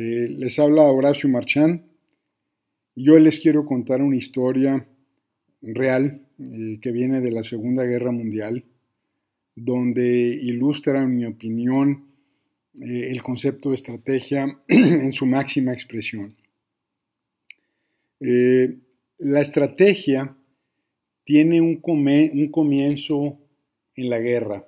Eh, les habla Horacio Marchán. Yo les quiero contar una historia real eh, que viene de la Segunda Guerra Mundial, donde ilustra, en mi opinión, eh, el concepto de estrategia en su máxima expresión. la estrategia tiene un, un, comienzo en la guerra.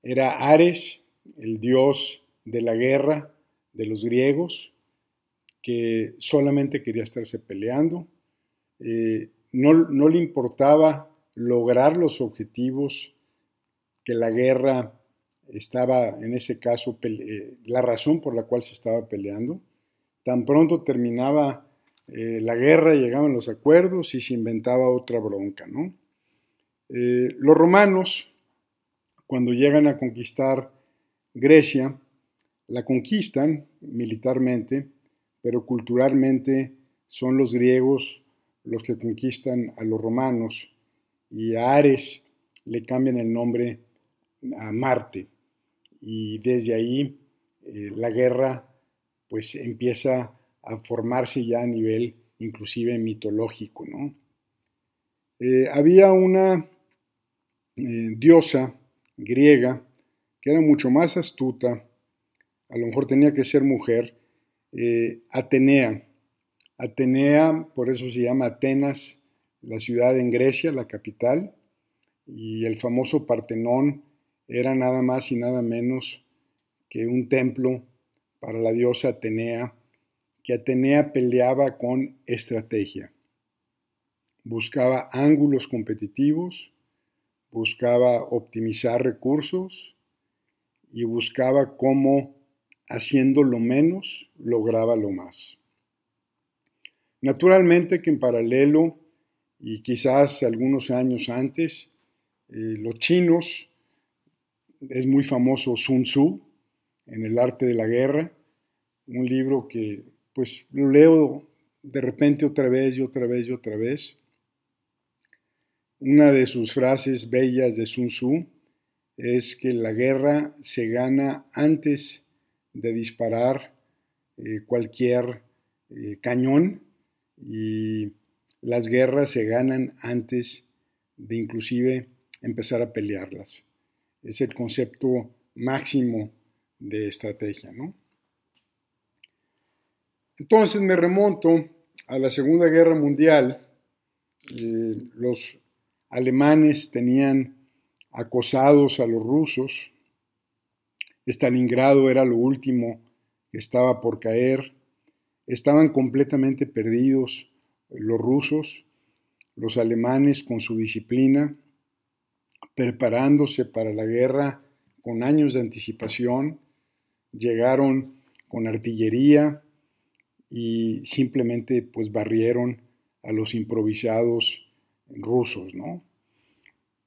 era Ares, el dios de la guerra de los griegos, que solamente quería estarse peleando, eh, no, le importaba lograr los objetivos que la guerra estaba, en ese caso, eh, la razón por la cual se estaba peleando. Tan pronto terminaba eh, la guerra, llegaban los acuerdos y se inventaba otra bronca. ¿no? los romanos, cuando llegan a conquistar Grecia, la conquistan militarmente, pero culturalmente son los griegos los que conquistan a los romanos y a Ares le cambian el nombre a Marte y desde ahí eh, la guerra pues empieza a formarse ya a nivel inclusive mitológico. ¿no? Eh, había una eh, diosa griega que era mucho más astuta a lo mejor tenía que ser mujer, eh, Atenea. Atenea, por eso se llama Atenas, la ciudad en Grecia, la capital, y el famoso Partenón era nada más y nada menos que un templo para la diosa Atenea, que Atenea peleaba con estrategia. Buscaba ángulos competitivos, buscaba optimizar recursos y buscaba cómo haciendo lo menos, lograba lo más. Naturalmente que en paralelo, y quizás algunos años antes, eh, los chinos, es muy famoso Sun Tzu en el arte de la guerra, un libro que pues lo leo de repente otra vez y otra vez y otra vez. Una de sus frases bellas de Sun Tzu es que la guerra se gana antes de disparar eh, cualquier eh, cañón y las guerras se ganan antes de inclusive empezar a pelearlas. Es el concepto máximo de estrategia, ¿no? Entonces me remonto a la Segunda Guerra Mundial. Eh, los alemanes tenían acosados a los rusos Stalingrado era lo último que estaba por caer. Estaban completamente perdidos los rusos, los alemanes con su disciplina, preparándose para la guerra con años de anticipación, llegaron con artillería y simplemente pues barrieron a los improvisados rusos, ¿no?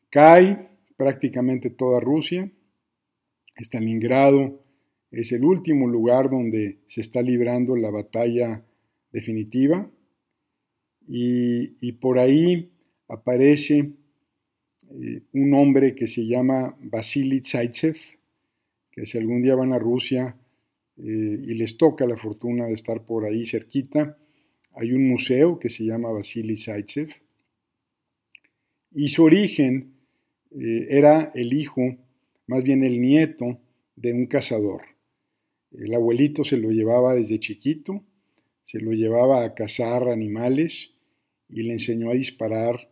Cae prácticamente toda Rusia, Stalingrado es el último lugar donde se está librando la batalla definitiva. Y, por ahí aparece eh, un hombre que se llama Vasily Zaitsev, que si algún día van a Rusia eh, y les toca la fortuna de estar por ahí cerquita, hay un museo que se llama Vasily Zaitsev y su origen eh, era el hijo más bien el nieto de un cazador. El abuelito se lo llevaba desde chiquito, se lo llevaba a cazar animales y le enseñó a disparar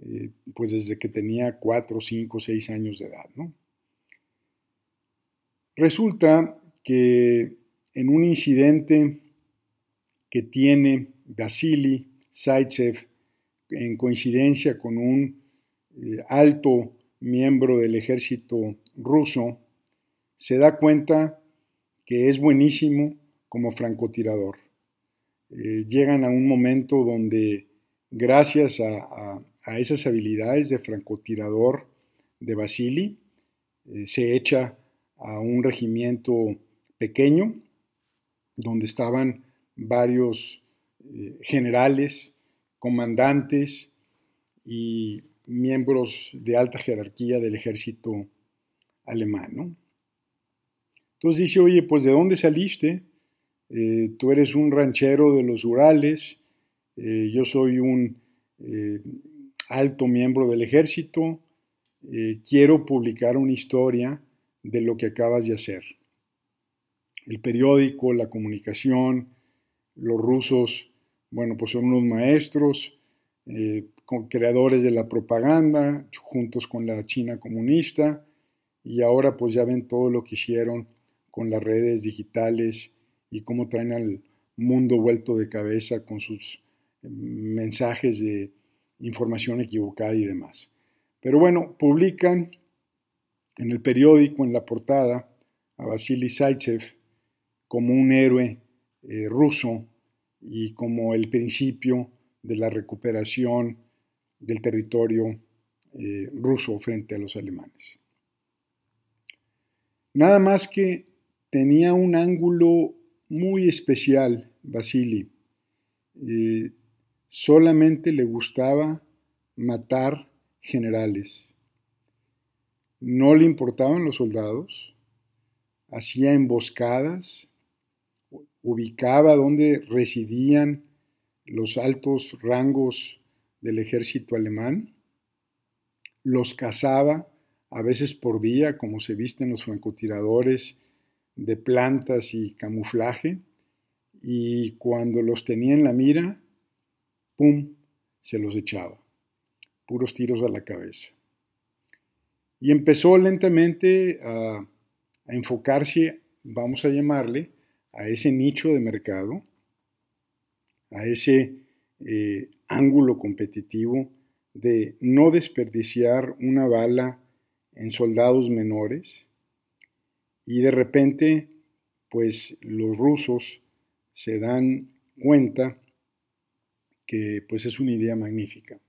eh, pues desde que tenía cuatro, cinco, seis años de edad. Resulta que en un incidente que tiene Vasily Zaitsev en coincidencia con un eh, alto miembro del ejército ruso, se da cuenta que es buenísimo como francotirador. Eh, llegan a un momento donde, gracias a, esas habilidades de francotirador de Basili, eh, se echa a un regimiento pequeño, donde estaban varios eh, generales, comandantes y miembros de alta jerarquía del ejército alemán. Entonces dice, oye, pues ¿de dónde saliste? Eh, tú eres un ranchero de los Urales, eh, yo soy un eh, alto miembro del ejército, quiero publicar una historia de lo que acabas de hacer. El periódico, la comunicación, los rusos, bueno, pues son unos maestros, con creadores de la propaganda, juntos con la China comunista, y ahora pues ya ven todo lo que hicieron con las redes digitales y cómo traen al mundo vuelto de cabeza con sus eh, mensajes de información equivocada y demás. Pero bueno, publican en el periódico, en la portada, a Vasily Zaitsev como un héroe eh, ruso y como el principio de la recuperación del territorio eh, ruso frente a los alemanes. Nada más que tenía un ángulo muy especial, Basili. Eh, solamente le gustaba matar generales. No le importaban los soldados, hacía emboscadas, ubicaba donde residían los altos rangos del ejército alemán, los cazaba a veces por día, como se visten los francotiradores de plantas y camuflaje, y cuando los tenía en la mira, ¡pum!, se los echaba, puros tiros a la cabeza. Y empezó lentamente a, enfocarse, vamos a llamarle, a ese nicho de mercado, a ese eh, ángulo competitivo de no desperdiciar una bala en soldados menores y de repente pues los rusos se dan cuenta que pues es una idea magnífica.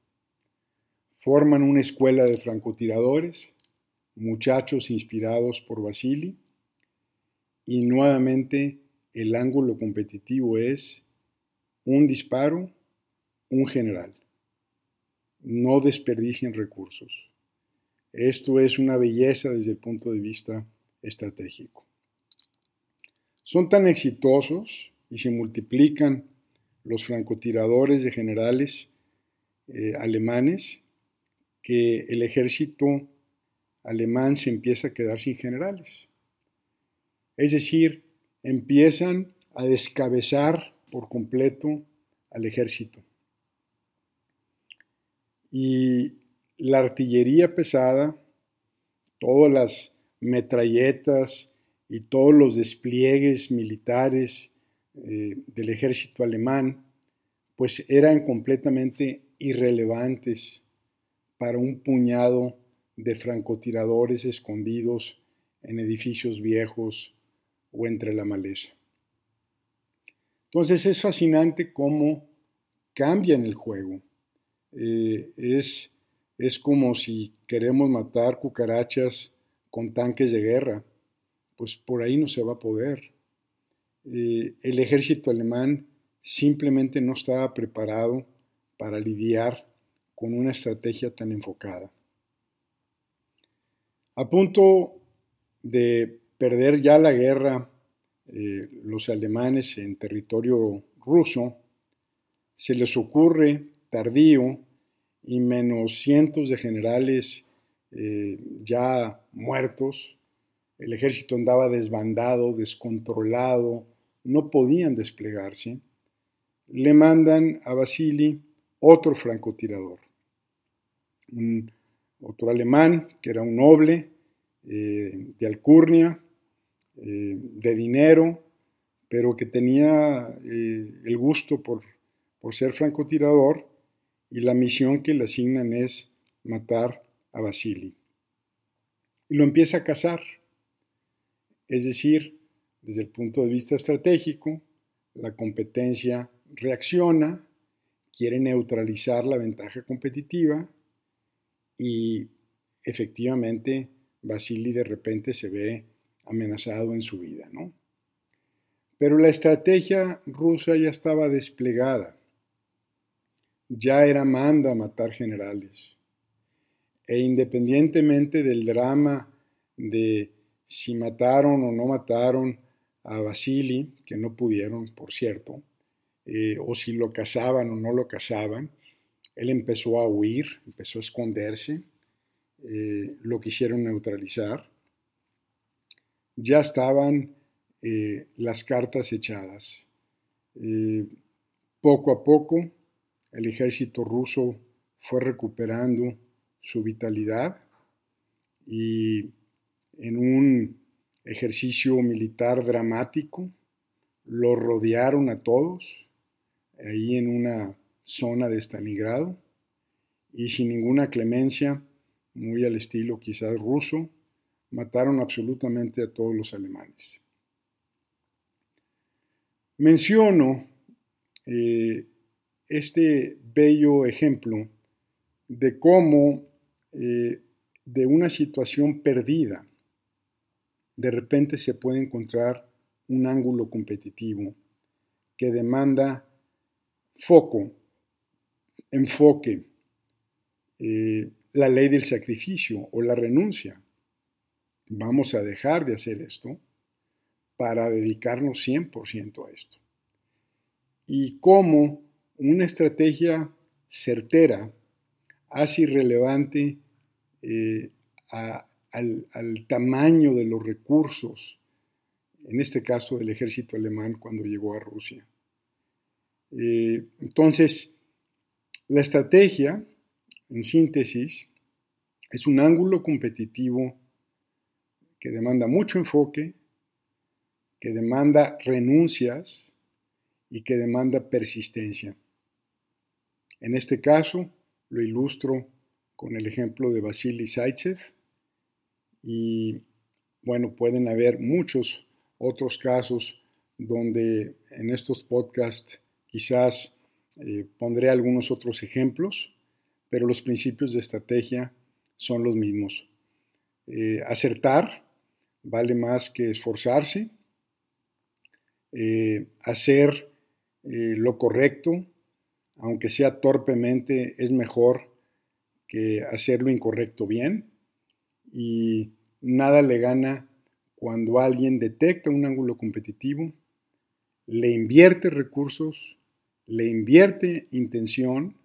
Forman una escuela de francotiradores, muchachos inspirados por Vasily, y nuevamente el ángulo competitivo es un disparo un general. No desperdicien recursos. Esto es una belleza desde el punto de vista estratégico. Son tan exitosos y se multiplican los francotiradores de generales eh, alemanes que el ejército alemán se empieza a quedar sin generales. Es decir, empiezan a descabezar por completo al ejército y la artillería pesada, todas las metralletas y todos los despliegues militares eh, del ejército alemán, pues eran completamente irrelevantes para un puñado de francotiradores escondidos en edificios viejos o entre la maleza. Entonces es fascinante cómo cambia en el juego. Eh, es, es como si queremos matar cucarachas con tanques de guerra, pues por ahí no se va a poder. Eh, el ejército alemán simplemente no estaba preparado para lidiar con una estrategia tan enfocada. A punto de perder ya la guerra eh, los alemanes en territorio ruso, se les ocurre tardío y menos cientos de generales eh, ya muertos. El ejército andaba desbandado, descontrolado, no podían desplegarse. Le mandan a Basili otro francotirador, un, otro alemán que era un noble eh, de alcurnia, eh, de dinero, pero que tenía el gusto por, por ser francotirador y la misión que le asignan es matar a Basili. Y lo empieza a cazar. Es decir, desde el punto de vista estratégico, la competencia reacciona, quiere neutralizar la ventaja competitiva y efectivamente Basili de repente se ve amenazado en su vida, ¿no? Pero la estrategia rusa ya estaba desplegada ya era manda matar generales. E independientemente del drama de si mataron o no mataron a Vasily, que no pudieron, por cierto, eh, o si lo cazaban o no lo cazaban. Él empezó a huir, empezó a esconderse, eh, lo quisieron neutralizar. Ya estaban eh, las cartas echadas. poco a poco el ejército ruso fue recuperando su vitalidad y en un ejercicio militar dramático lo rodearon a todos ahí en una zona de Stalingrado y sin ninguna clemencia, muy al estilo quizás ruso, mataron absolutamente a todos los alemanes. Menciono eh, este bello ejemplo de cómo eh, de una situación perdida de repente se puede encontrar un ángulo competitivo que demanda foco, enfoque, eh, la ley del sacrificio o la renuncia. Vamos a dejar de hacer esto para dedicarnos 100% a esto. Y cómo una estrategia certera hace irrelevante eh, al, tamaño de los recursos, en este caso del ejército alemán cuando llegó a Rusia. Eh, entonces, la estrategia, en síntesis, es un ángulo competitivo que demanda mucho enfoque, que demanda renuncias y que demanda persistencia. En este caso, lo ilustro con el ejemplo de Vasily Zaitsev y bueno, pueden haber muchos otros casos donde en estos podcasts Quizás eh, pondré algunos otros ejemplos, pero los principios de estrategia son los mismos. Eh, acertar vale más que esforzarse. Eh, hacer lo correcto, aunque sea torpemente, es mejor que hacer lo incorrecto bien. Y nada le gana cuando alguien detecta un ángulo competitivo, le invierte recursos, le invierte intención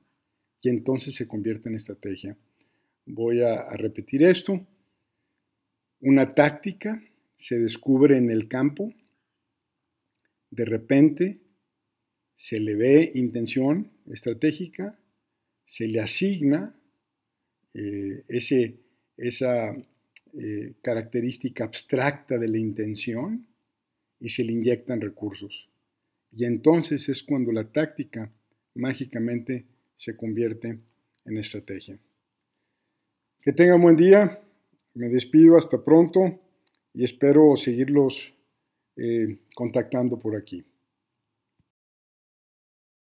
y entonces se convierte en estrategia. Voy a, repetir esto. Una táctica se descubre en el campo, de repente se le ve intención estratégica, se le asigna eh, ese, esa eh, característica abstracta de la intención y se le inyectan recursos. Y entonces es cuando la táctica mágicamente se convierte en estrategia. Que tengan buen día, me despido hasta pronto y espero seguirlos eh, contactando por aquí.